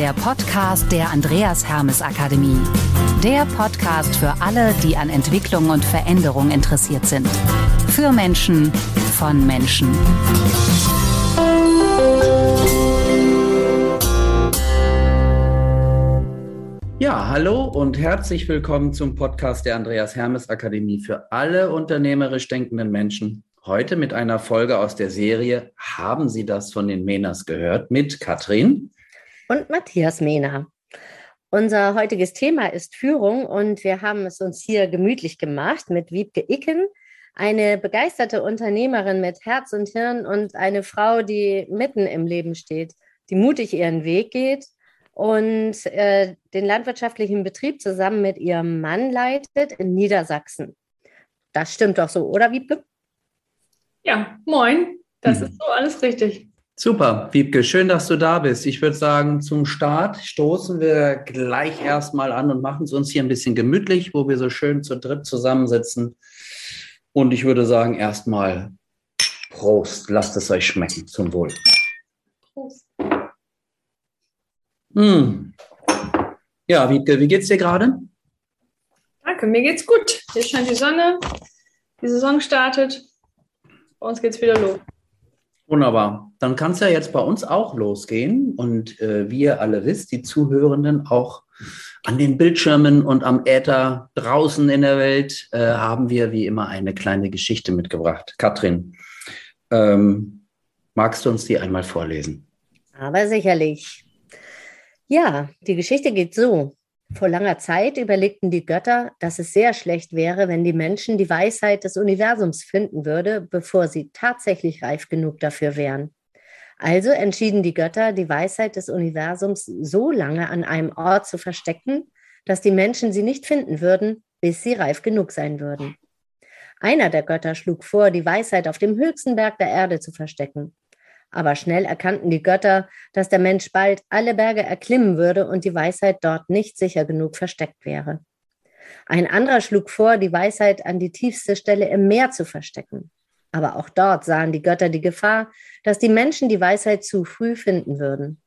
der Podcast der Andreas Hermes Akademie. Der Podcast für alle, die an Entwicklung und Veränderung interessiert sind. Für Menschen, von Menschen. Ja, hallo und herzlich willkommen zum Podcast der Andreas Hermes Akademie für alle unternehmerisch denkenden Menschen. Heute mit einer Folge aus der Serie Haben Sie das von den Menas gehört? mit Katrin und Matthias Mehner. Unser heutiges Thema ist Führung und wir haben es uns hier gemütlich gemacht mit Wiebke Icken, eine begeisterte Unternehmerin mit Herz und Hirn und eine Frau, die mitten im Leben steht, die mutig ihren Weg geht und äh, den landwirtschaftlichen Betrieb zusammen mit ihrem Mann leitet in Niedersachsen. Das stimmt doch so, oder Wiebke? Ja, moin. Das mhm. ist so alles richtig. Super, Wiebke, schön, dass du da bist. Ich würde sagen, zum Start stoßen wir gleich erstmal an und machen es uns hier ein bisschen gemütlich, wo wir so schön zu dritt zusammensitzen. Und ich würde sagen, erstmal Prost, lasst es euch schmecken. Zum Wohl. Prost. Hm. Ja, Wiebke, wie geht's dir gerade? Danke, mir geht's gut. Hier scheint die Sonne, die Saison startet. Bei uns geht's wieder los. Wunderbar. Dann kann es ja jetzt bei uns auch losgehen. Und äh, wie alle wisst, die Zuhörenden auch an den Bildschirmen und am Äther draußen in der Welt, äh, haben wir wie immer eine kleine Geschichte mitgebracht. Katrin, ähm, magst du uns die einmal vorlesen? Aber sicherlich. Ja, die Geschichte geht so. Vor langer Zeit überlegten die Götter, dass es sehr schlecht wäre, wenn die Menschen die Weisheit des Universums finden würde, bevor sie tatsächlich reif genug dafür wären. Also entschieden die Götter, die Weisheit des Universums so lange an einem Ort zu verstecken, dass die Menschen sie nicht finden würden, bis sie reif genug sein würden. Einer der Götter schlug vor, die Weisheit auf dem höchsten Berg der Erde zu verstecken. Aber schnell erkannten die Götter, dass der Mensch bald alle Berge erklimmen würde und die Weisheit dort nicht sicher genug versteckt wäre. Ein anderer schlug vor, die Weisheit an die tiefste Stelle im Meer zu verstecken. Aber auch dort sahen die Götter die Gefahr, dass die Menschen die Weisheit zu früh finden würden.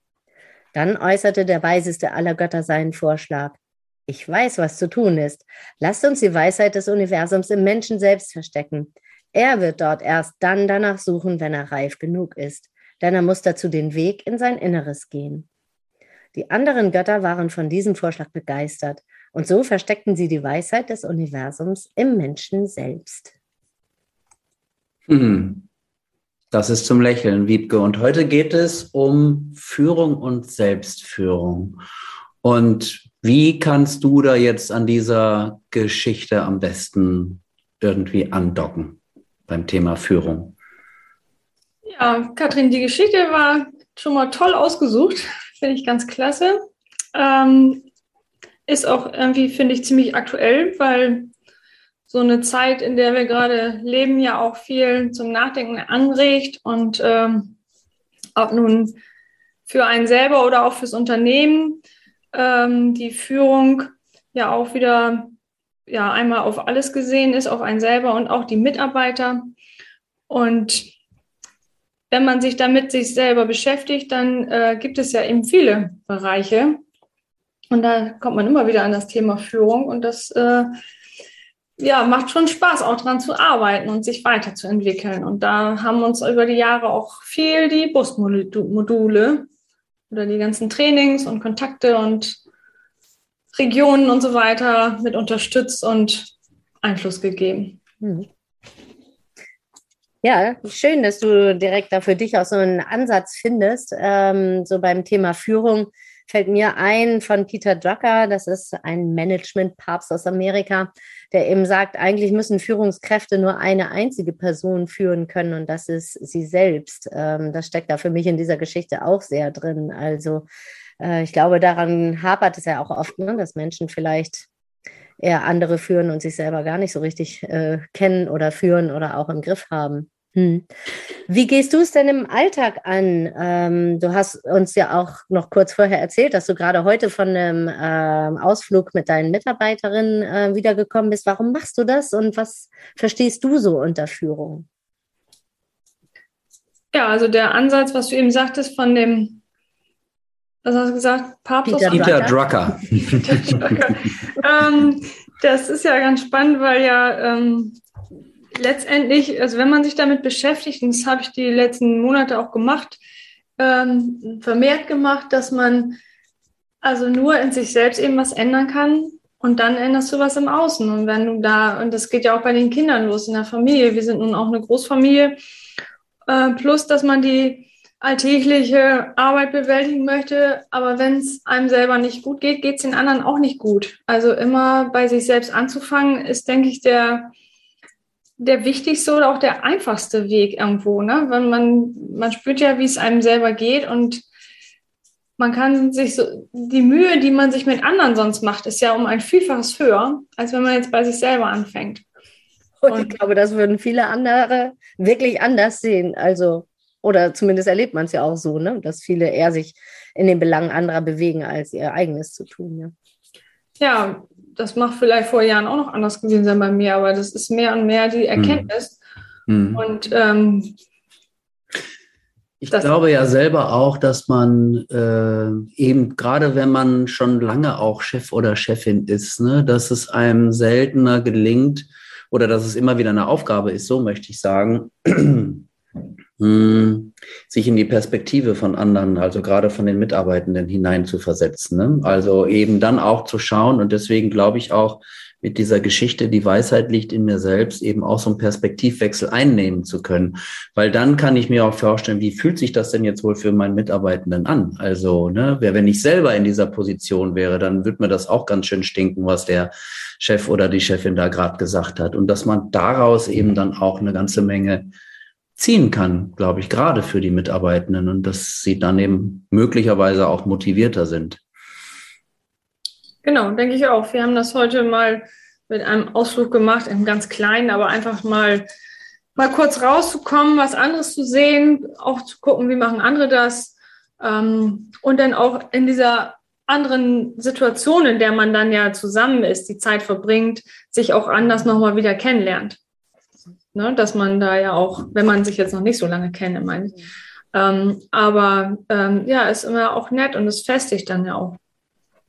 Dann äußerte der weiseste aller Götter seinen Vorschlag. Ich weiß, was zu tun ist. Lasst uns die Weisheit des Universums im Menschen selbst verstecken. Er wird dort erst dann danach suchen, wenn er reif genug ist denn er muss dazu den Weg in sein Inneres gehen. Die anderen Götter waren von diesem Vorschlag begeistert und so versteckten sie die Weisheit des Universums im Menschen selbst. Hm. Das ist zum Lächeln, Wiebke. Und heute geht es um Führung und Selbstführung. Und wie kannst du da jetzt an dieser Geschichte am besten irgendwie andocken beim Thema Führung? Ja, Katrin, die Geschichte war schon mal toll ausgesucht. Finde ich ganz klasse. Ähm, ist auch irgendwie, finde ich, ziemlich aktuell, weil so eine Zeit, in der wir gerade leben, ja auch viel zum Nachdenken anregt und ähm, ob nun für einen selber oder auch fürs Unternehmen ähm, die Führung ja auch wieder ja einmal auf alles gesehen ist, auf einen selber und auch die Mitarbeiter. Und wenn man sich damit sich selber beschäftigt, dann äh, gibt es ja eben viele Bereiche. Und da kommt man immer wieder an das Thema Führung und das äh, ja, macht schon Spaß, auch daran zu arbeiten und sich weiterzuentwickeln. Und da haben uns über die Jahre auch viel die Busmodule oder die ganzen Trainings und Kontakte und Regionen und so weiter mit unterstützt und Einfluss gegeben. Mhm. Ja, schön, dass du direkt da für dich auch so einen Ansatz findest. Ähm, so beim Thema Führung fällt mir ein von Peter Drucker, das ist ein Management-Papst aus Amerika, der eben sagt, eigentlich müssen Führungskräfte nur eine einzige Person führen können und das ist sie selbst. Ähm, das steckt da für mich in dieser Geschichte auch sehr drin. Also äh, ich glaube, daran hapert es ja auch oft, ne, dass Menschen vielleicht eher andere führen und sich selber gar nicht so richtig äh, kennen oder führen oder auch im Griff haben. Hm. Wie gehst du es denn im Alltag an? Ähm, du hast uns ja auch noch kurz vorher erzählt, dass du gerade heute von einem äh, Ausflug mit deinen Mitarbeiterinnen äh, wiedergekommen bist. Warum machst du das und was verstehst du so unter Führung? Ja, also der Ansatz, was du eben sagtest, von dem was hast du gesagt? Papst Peter, Peter Drucker. Peter Drucker. ähm, das ist ja ganz spannend, weil ja ähm, letztendlich, also wenn man sich damit beschäftigt, und das habe ich die letzten Monate auch gemacht, ähm, vermehrt gemacht, dass man also nur in sich selbst eben was ändern kann und dann änderst du was im Außen. Und wenn du da, und das geht ja auch bei den Kindern los in der Familie, wir sind nun auch eine Großfamilie, äh, plus dass man die alltägliche Arbeit bewältigen möchte, aber wenn es einem selber nicht gut geht, geht es den anderen auch nicht gut. Also immer bei sich selbst anzufangen, ist, denke ich, der, der wichtigste oder auch der einfachste Weg irgendwo, ne? Wenn man, man spürt ja, wie es einem selber geht und man kann sich so, die Mühe, die man sich mit anderen sonst macht, ist ja um ein Vielfaches höher, als wenn man jetzt bei sich selber anfängt. Und, und ich glaube, das würden viele andere wirklich anders sehen. Also oder zumindest erlebt man es ja auch so, ne? dass viele eher sich in den Belangen anderer bewegen, als ihr eigenes zu tun. Ja, ja das macht vielleicht vor Jahren auch noch anders gewesen sein bei mir, aber das ist mehr und mehr die Erkenntnis. Mhm. Und ähm, ich glaube ja selber auch, dass man äh, eben, gerade wenn man schon lange auch Chef oder Chefin ist, ne, dass es einem seltener gelingt oder dass es immer wieder eine Aufgabe ist, so möchte ich sagen, hm, sich in die Perspektive von anderen, also gerade von den Mitarbeitenden hinein zu versetzen. Ne? Also eben dann auch zu schauen und deswegen glaube ich auch mit dieser Geschichte, die Weisheit liegt in mir selbst, eben auch so einen Perspektivwechsel einnehmen zu können. Weil dann kann ich mir auch vorstellen, wie fühlt sich das denn jetzt wohl für meinen Mitarbeitenden an? Also, ne, wenn ich selber in dieser Position wäre, dann würde mir das auch ganz schön stinken, was der Chef oder die Chefin da gerade gesagt hat. Und dass man daraus eben dann auch eine ganze Menge ziehen kann, glaube ich, gerade für die Mitarbeitenden und dass sie dann eben möglicherweise auch motivierter sind. Genau, denke ich auch. Wir haben das heute mal mit einem Ausflug gemacht, im ganz kleinen, aber einfach mal, mal kurz rauszukommen, was anderes zu sehen, auch zu gucken, wie machen andere das ähm, und dann auch in dieser anderen Situation, in der man dann ja zusammen ist, die Zeit verbringt, sich auch anders nochmal wieder kennenlernt. Ne? Dass man da ja auch, wenn man sich jetzt noch nicht so lange kennt, meine ich. Ähm, aber ähm, ja, ist immer auch nett und es festigt dann ja auch.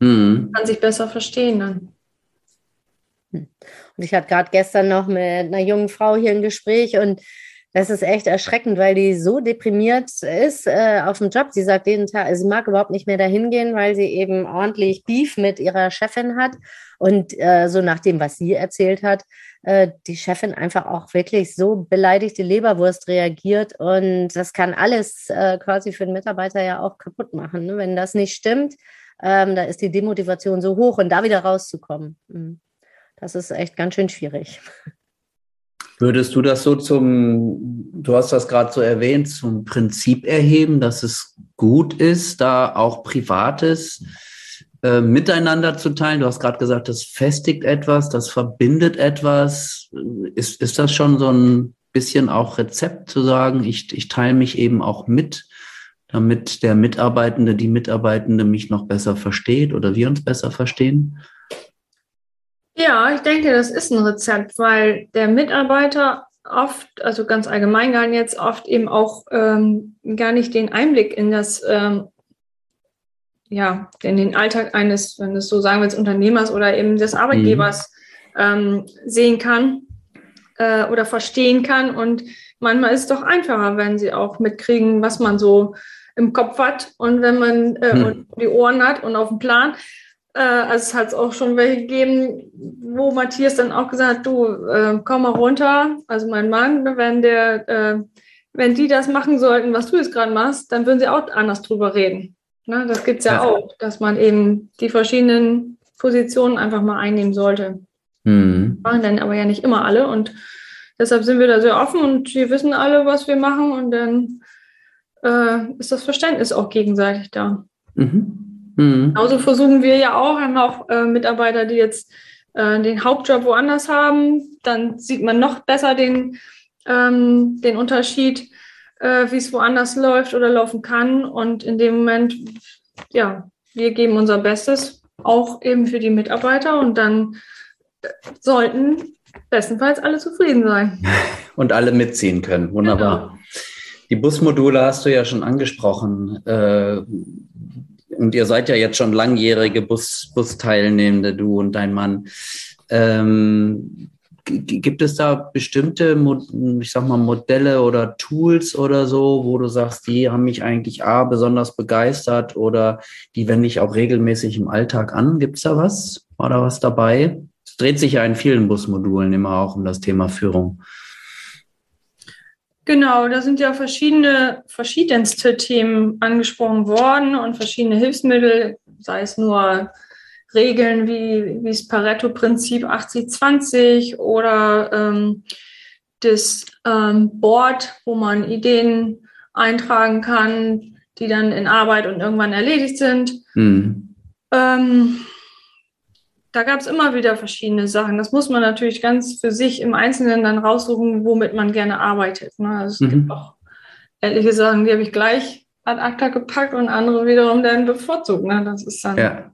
Mhm. Kann sich besser verstehen dann. Und ich hatte gerade gestern noch mit einer jungen Frau hier ein Gespräch und das ist echt erschreckend, weil die so deprimiert ist äh, auf dem Job. Sie sagt jeden Tag, sie mag überhaupt nicht mehr dahin gehen, weil sie eben ordentlich Beef mit ihrer Chefin hat. Und äh, so nach dem, was sie erzählt hat, äh, die Chefin einfach auch wirklich so beleidigte Leberwurst reagiert. Und das kann alles äh, quasi für den Mitarbeiter ja auch kaputt machen. Ne? Wenn das nicht stimmt, ähm, da ist die Demotivation so hoch und da wieder rauszukommen. Hm, das ist echt ganz schön schwierig. Würdest du das so zum, du hast das gerade so erwähnt, zum Prinzip erheben, dass es gut ist, da auch Privates äh, miteinander zu teilen? Du hast gerade gesagt, das festigt etwas, das verbindet etwas. Ist, ist das schon so ein bisschen auch Rezept zu sagen, ich, ich teile mich eben auch mit, damit der Mitarbeitende, die Mitarbeitende mich noch besser versteht oder wir uns besser verstehen? Ja, ich denke, das ist ein Rezept, weil der Mitarbeiter oft, also ganz allgemein nicht jetzt oft eben auch ähm, gar nicht den Einblick in das, ähm, ja, in den Alltag eines, wenn du es so sagen willst, Unternehmers oder eben des Arbeitgebers mhm. ähm, sehen kann äh, oder verstehen kann. Und manchmal ist es doch einfacher, wenn sie auch mitkriegen, was man so im Kopf hat und wenn man äh, mhm. die Ohren hat und auf dem Plan. Äh, also es hat auch schon welche gegeben, wo Matthias dann auch gesagt hat, du, äh, komm mal runter. Also mein Mann, wenn der, äh, wenn die das machen sollten, was du jetzt gerade machst, dann würden sie auch anders drüber reden. Ne? Das gibt es ja, ja, auch, dass man eben die verschiedenen Positionen einfach mal einnehmen sollte. Mhm. Machen dann aber ja nicht immer alle und deshalb sind wir da sehr offen und wir wissen alle, was wir machen und dann äh, ist das Verständnis auch gegenseitig da. Mhm. Mhm. Genauso versuchen wir ja auch, haben auch äh, Mitarbeiter, die jetzt äh, den Hauptjob woanders haben. Dann sieht man noch besser den, ähm, den Unterschied, äh, wie es woanders läuft oder laufen kann. Und in dem Moment, ja, wir geben unser Bestes, auch eben für die Mitarbeiter. Und dann äh, sollten bestenfalls alle zufrieden sein. Und alle mitziehen können. Wunderbar. Genau. Die Busmodule hast du ja schon angesprochen. Äh, und ihr seid ja jetzt schon langjährige Bus, Busteilnehmende, du und dein Mann. Ähm, gibt es da bestimmte, ich sag mal, Modelle oder Tools oder so, wo du sagst, die haben mich eigentlich A, besonders begeistert oder die wende ich auch regelmäßig im Alltag an? Gibt es da was? War da was dabei? Es dreht sich ja in vielen Busmodulen immer auch um das Thema Führung. Genau, da sind ja verschiedene, verschiedenste Themen angesprochen worden und verschiedene Hilfsmittel, sei es nur Regeln wie, wie das Pareto-Prinzip 80-20 oder ähm, das ähm, Board, wo man Ideen eintragen kann, die dann in Arbeit und irgendwann erledigt sind. Mhm. Ähm, da gab es immer wieder verschiedene Sachen. Das muss man natürlich ganz für sich im Einzelnen dann raussuchen, womit man gerne arbeitet. Ne? Also es mhm. gibt auch ehrliche Sachen, die habe ich gleich ad acta gepackt und andere wiederum dann bevorzugt. Ne? Das ist dann, ja.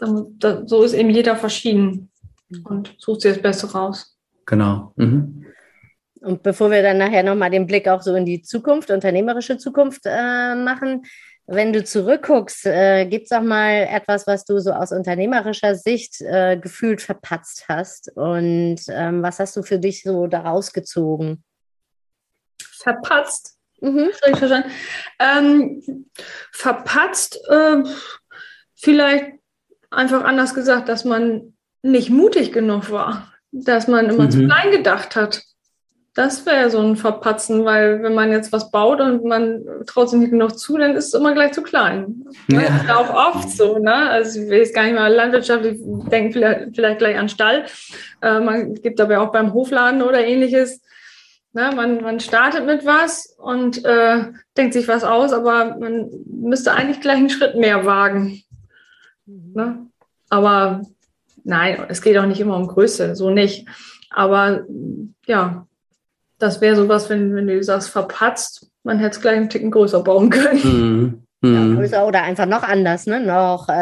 So ist eben jeder verschieden und sucht sich das Beste raus. Genau. Mhm. Und bevor wir dann nachher nochmal den Blick auch so in die Zukunft, unternehmerische Zukunft äh, machen, wenn du zurückguckst, äh, gibt es auch mal etwas, was du so aus unternehmerischer Sicht äh, gefühlt verpatzt hast? Und ähm, was hast du für dich so daraus gezogen? Verpatzt? Mhm. Verstanden. Ähm, verpatzt, äh, vielleicht einfach anders gesagt, dass man nicht mutig genug war, dass man immer mhm. zu klein gedacht hat. Das wäre so ein Verpatzen, weil wenn man jetzt was baut und man traut sich nicht genug zu, dann ist es immer gleich zu klein. Ja. Das ist auch oft so. Ne? Also ich will jetzt gar nicht mal landwirtschaftlich denken, vielleicht, vielleicht gleich an Stall. Äh, man gibt aber auch beim Hofladen oder ähnliches. Ne? Man, man startet mit was und äh, denkt sich was aus, aber man müsste eigentlich gleich einen Schritt mehr wagen. Ne? Aber nein, es geht auch nicht immer um Größe, so nicht. Aber ja, das wäre sowas, wenn, wenn du sagst, verpatzt, man hätte es gleich einen Ticken größer bauen können. Mhm. Ja, mhm. größer oder einfach noch anders, ne? noch äh,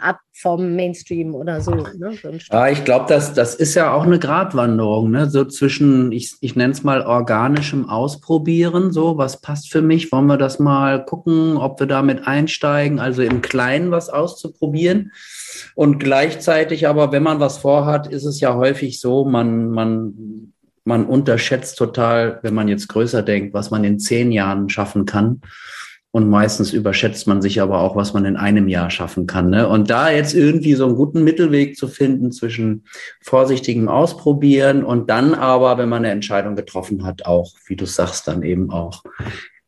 ab vom Mainstream oder so. Ne? so ja, ich glaube, das, das ist ja auch eine Gratwanderung, ne? so zwischen, ich, ich nenne es mal organischem Ausprobieren, so, was passt für mich, wollen wir das mal gucken, ob wir damit einsteigen, also im Kleinen was auszuprobieren. Und gleichzeitig aber, wenn man was vorhat, ist es ja häufig so, man, man man unterschätzt total, wenn man jetzt größer denkt, was man in zehn Jahren schaffen kann. Und meistens überschätzt man sich aber auch, was man in einem Jahr schaffen kann. Ne? Und da jetzt irgendwie so einen guten Mittelweg zu finden zwischen vorsichtigem Ausprobieren und dann aber, wenn man eine Entscheidung getroffen hat, auch, wie du sagst, dann eben auch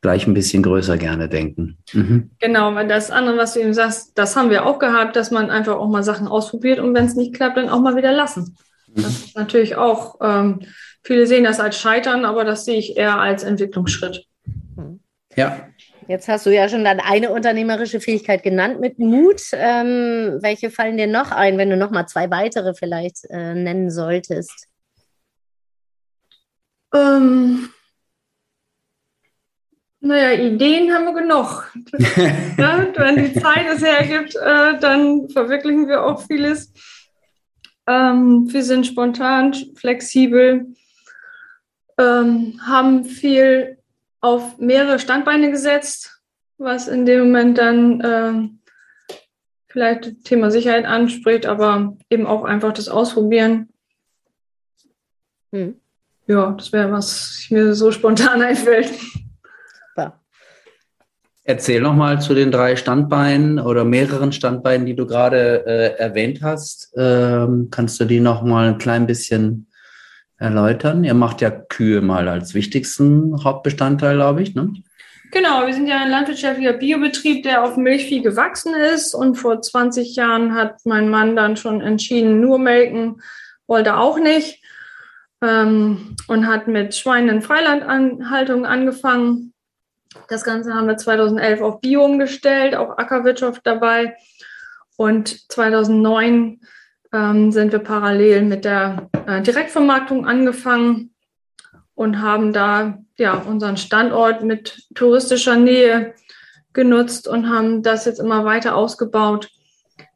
gleich ein bisschen größer gerne denken. Mhm. Genau, weil das andere, was du eben sagst, das haben wir auch gehabt, dass man einfach auch mal Sachen ausprobiert und wenn es nicht klappt, dann auch mal wieder lassen. Das ist natürlich auch, ähm, viele sehen das als Scheitern, aber das sehe ich eher als Entwicklungsschritt. Ja. Jetzt hast du ja schon dann eine unternehmerische Fähigkeit genannt mit Mut. Ähm, welche fallen dir noch ein, wenn du noch mal zwei weitere vielleicht äh, nennen solltest? Ähm, naja, Ideen haben wir genug. ja, wenn die Zeit es hergibt, äh, dann verwirklichen wir auch vieles. Ähm, wir sind spontan, flexibel, ähm, haben viel auf mehrere Standbeine gesetzt, was in dem Moment dann äh, vielleicht Thema Sicherheit anspricht, aber eben auch einfach das Ausprobieren. Hm. Ja, das wäre was mir so spontan einfällt. Erzähl noch mal zu den drei Standbeinen oder mehreren Standbeinen, die du gerade äh, erwähnt hast. Ähm, kannst du die noch mal ein klein bisschen erläutern? Ihr macht ja Kühe mal als wichtigsten Hauptbestandteil, glaube ich, ne? Genau, wir sind ja ein landwirtschaftlicher Biobetrieb, der auf Milchvieh gewachsen ist. Und vor 20 Jahren hat mein Mann dann schon entschieden, nur melken wollte auch nicht. Ähm, und hat mit Schweinen in Freilandhaltung angefangen das Ganze haben wir 2011 auf Bio umgestellt, auch Ackerwirtschaft dabei. Und 2009 ähm, sind wir parallel mit der äh, Direktvermarktung angefangen und haben da ja unseren Standort mit touristischer Nähe genutzt und haben das jetzt immer weiter ausgebaut.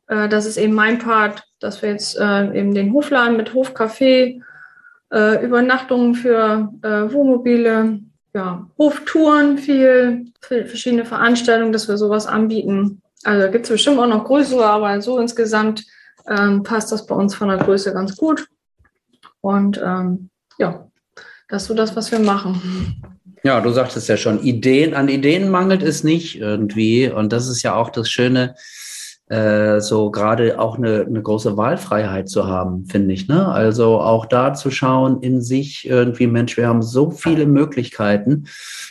Äh, das ist eben mein Part, dass wir jetzt äh, eben den Hofladen mit Hofcafé, äh, Übernachtungen für äh, Wohnmobile, ja, Hoftouren viel, verschiedene Veranstaltungen, dass wir sowas anbieten. Also gibt es bestimmt auch noch größere, aber so insgesamt ähm, passt das bei uns von der Größe ganz gut. Und ähm, ja, das ist so das, was wir machen. Ja, du sagtest ja schon, Ideen, an Ideen mangelt es nicht irgendwie. Und das ist ja auch das Schöne, äh, so gerade auch eine, eine große Wahlfreiheit zu haben, finde ich. Ne? Also auch da zu schauen in sich irgendwie, Mensch, wir haben so viele Möglichkeiten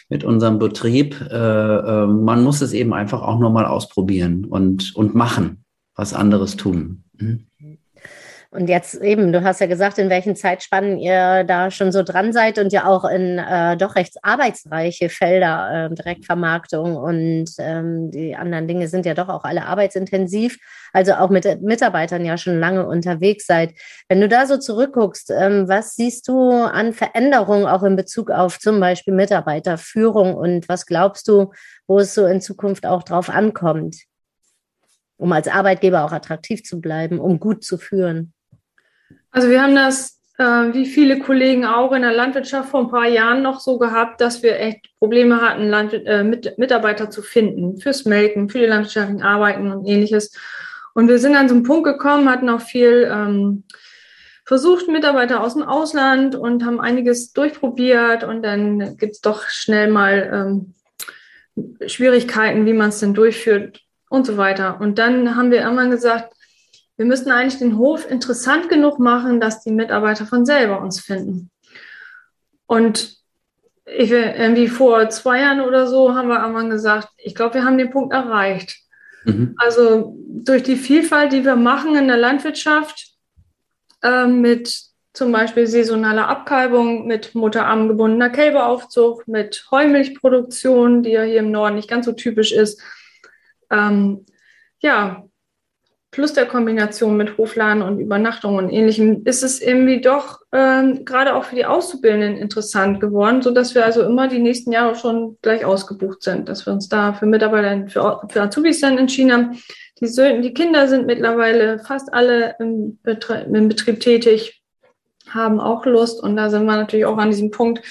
mit unserem Betrieb. Äh, äh, man muss es eben einfach auch nur mal ausprobieren und, und machen, was anderes tun. Mhm. Und jetzt eben, du hast ja gesagt, in welchen Zeitspannen ihr da schon so dran seid und ja auch in äh, doch recht arbeitsreiche Felder, äh, Direktvermarktung und ähm, die anderen Dinge sind ja doch auch alle arbeitsintensiv, also auch mit Mitarbeitern ja schon lange unterwegs seid. Wenn du da so zurückguckst, ähm, was siehst du an Veränderungen auch in Bezug auf zum Beispiel Mitarbeiterführung und was glaubst du, wo es so in Zukunft auch drauf ankommt? Um als Arbeitgeber auch attraktiv zu bleiben, um gut zu führen? Also wir haben das, äh, wie viele Kollegen auch in der Landwirtschaft vor ein paar Jahren noch so gehabt, dass wir echt Probleme hatten, Land, äh, mit, Mitarbeiter zu finden fürs Melken, für die landwirtschaftlichen Arbeiten und ähnliches. Und wir sind an so einen Punkt gekommen, hatten auch viel ähm, versucht, Mitarbeiter aus dem Ausland und haben einiges durchprobiert und dann gibt es doch schnell mal ähm, Schwierigkeiten, wie man es denn durchführt und so weiter. Und dann haben wir irgendwann gesagt, wir müssen eigentlich den Hof interessant genug machen, dass die Mitarbeiter von selber uns finden. Und ich, irgendwie vor zwei Jahren oder so haben wir einmal gesagt, ich glaube, wir haben den Punkt erreicht. Mhm. Also durch die Vielfalt, die wir machen in der Landwirtschaft, äh, mit zum Beispiel saisonaler Abkalbung, mit mutterarmgebundener Kälberaufzucht, mit Heumilchproduktion, die ja hier im Norden nicht ganz so typisch ist. Ähm, ja, plus der Kombination mit Hofladen und Übernachtung und ähnlichem, ist es irgendwie doch ähm, gerade auch für die Auszubildenden interessant geworden, sodass wir also immer die nächsten Jahre schon gleich ausgebucht sind, dass wir uns da für Mitarbeiter, für, für Azubis dann entschieden haben. Die, die Kinder sind mittlerweile fast alle im Betrieb, im Betrieb tätig haben auch Lust. Und da sind wir natürlich auch an diesem Punkt,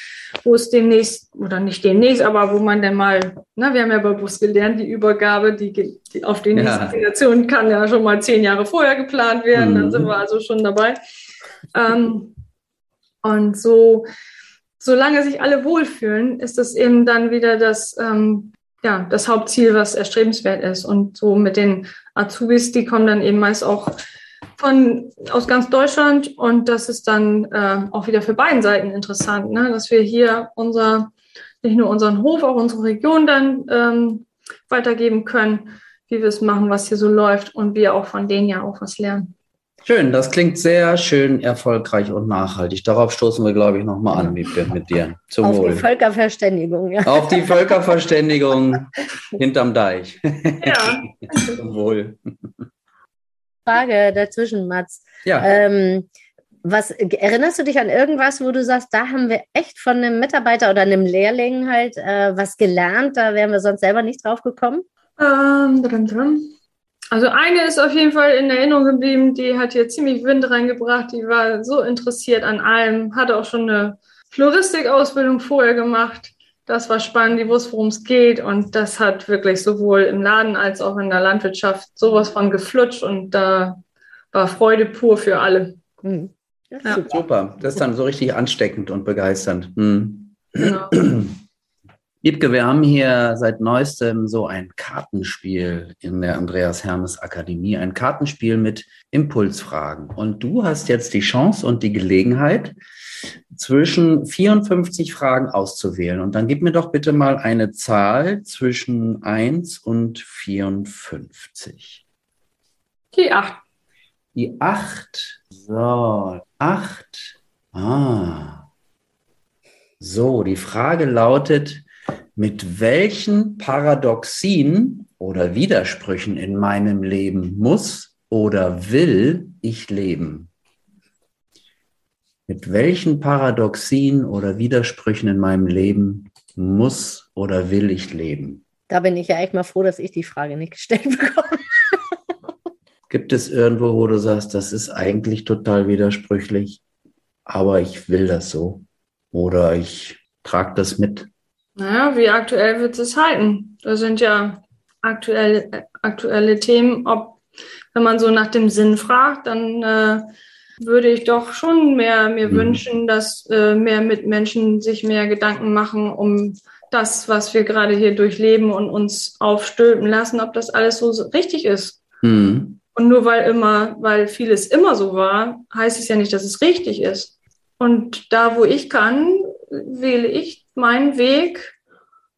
wo es demnächst, oder nicht demnächst, aber wo man dann mal, na, wir haben ja Bus gelernt, die Übergabe, die, die auf die nächste ja. Generation kann ja schon mal zehn Jahre vorher geplant werden. Mhm. Dann sind wir also schon dabei. Ähm, und so, solange sich alle wohlfühlen, ist das eben dann wieder das, ähm, ja, das Hauptziel, was erstrebenswert ist. Und so mit den Azubis, die kommen dann eben meist auch von, aus ganz Deutschland und das ist dann äh, auch wieder für beiden Seiten interessant, ne? dass wir hier unser, nicht nur unseren Hof, auch unsere Region dann ähm, weitergeben können, wie wir es machen, was hier so läuft und wir auch von denen ja auch was lernen. Schön, das klingt sehr schön, erfolgreich und nachhaltig. Darauf stoßen wir, glaube ich, nochmal an mit, mit dir. Zum Auf Wohl. die Völkerverständigung, ja. Auf die Völkerverständigung hinterm Deich. Ja. Zum Wohl. Frage dazwischen, Mats. Ja. Ähm, was erinnerst du dich an irgendwas, wo du sagst, da haben wir echt von einem Mitarbeiter oder einem Lehrling halt äh, was gelernt, da wären wir sonst selber nicht drauf gekommen? Ähm, drin, drin. Also eine ist auf jeden Fall in Erinnerung geblieben, die hat hier ziemlich Wind reingebracht, die war so interessiert an allem, hatte auch schon eine Floristikausbildung vorher gemacht das war spannend, die wusste, worum es geht. Und das hat wirklich sowohl im Laden als auch in der Landwirtschaft sowas von geflutscht und da war Freude pur für alle. Mhm. Ja. Super. das ist dann so richtig ansteckend und begeisternd. Mhm. Genau. Liebke, wir haben hier seit neuestem so ein Kartenspiel in der Andreas Hermes Akademie, ein Kartenspiel mit Impulsfragen. Und du hast jetzt die Chance und die Gelegenheit, zwischen 54 Fragen auszuwählen. Und dann gib mir doch bitte mal eine Zahl zwischen 1 und 54. Die 8. Die 8. So, 8. Ah. So, die Frage lautet, mit welchen Paradoxien oder Widersprüchen in meinem Leben muss oder will ich leben? Mit welchen Paradoxien oder Widersprüchen in meinem Leben muss oder will ich leben? Da bin ich ja echt mal froh, dass ich die Frage nicht gestellt bekomme. Gibt es irgendwo, wo du sagst, das ist eigentlich total widersprüchlich, aber ich will das so? Oder ich trage das mit? Naja, wie aktuell wird es halten? Da sind ja aktuelle, aktuelle Themen. Ob, wenn man so nach dem Sinn fragt, dann äh, würde ich doch schon mehr mir mhm. wünschen, dass äh, mehr Mitmenschen sich mehr Gedanken machen um das, was wir gerade hier durchleben und uns aufstülpen lassen, ob das alles so richtig ist. Mhm. Und nur weil immer, weil vieles immer so war, heißt es ja nicht, dass es richtig ist. Und da, wo ich kann, wähle ich meinen Weg,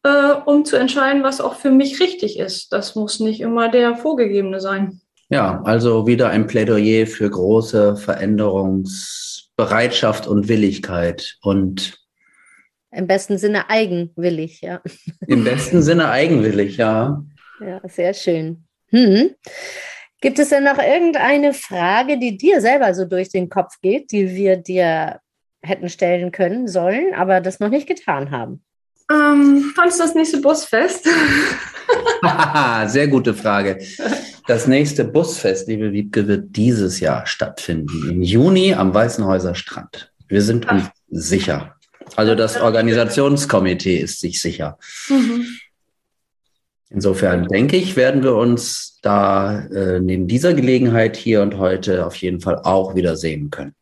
äh, um zu entscheiden, was auch für mich richtig ist. Das muss nicht immer der vorgegebene sein. Ja, also wieder ein Plädoyer für große Veränderungsbereitschaft und Willigkeit und im besten Sinne eigenwillig, ja. Im besten Sinne eigenwillig, ja. Ja, sehr schön. Hm. Gibt es denn noch irgendeine Frage, die dir selber so durch den Kopf geht, die wir dir hätten stellen können sollen, aber das noch nicht getan haben? Ähm, fandest du das nächste Busfest? Sehr gute Frage. Das nächste Busfest, liebe Wiebke, wird dieses Jahr stattfinden. Im Juni am Weißenhäuser Strand. Wir sind uns sicher. Also das Organisationskomitee ist sich sicher. Mhm. Insofern denke ich, werden wir uns da äh, neben dieser Gelegenheit hier und heute auf jeden Fall auch wieder sehen können.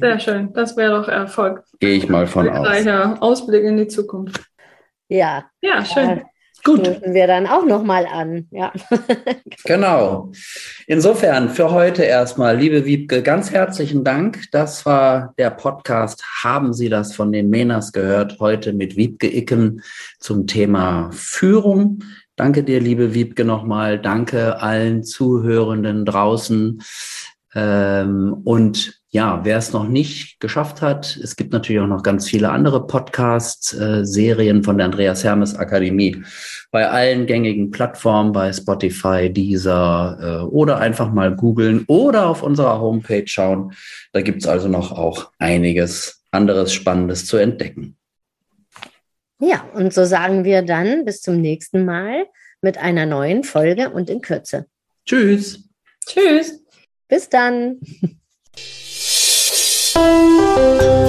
Sehr schön, das wäre doch Erfolg. Gehe ich mal von aus. Ausblick in die Zukunft. Ja. Ja, schön. Äh, Gut. Rufen wir dann auch nochmal an. Ja. genau. Insofern für heute erstmal, liebe Wiebke, ganz herzlichen Dank. Das war der Podcast Haben Sie das von den Menas gehört? Heute mit Wiebke Icken zum Thema Führung. Danke dir, liebe Wiebke, nochmal. Danke allen Zuhörenden draußen. Ähm, und ja, wer es noch nicht geschafft hat, es gibt natürlich auch noch ganz viele andere Podcast-Serien äh, von der Andreas Hermes Akademie bei allen gängigen Plattformen, bei Spotify, Deezer äh, oder einfach mal googeln oder auf unserer Homepage schauen. Da gibt es also noch auch einiges anderes Spannendes zu entdecken. Ja, und so sagen wir dann bis zum nächsten Mal mit einer neuen Folge und in Kürze. Tschüss. Tschüss. Bis dann.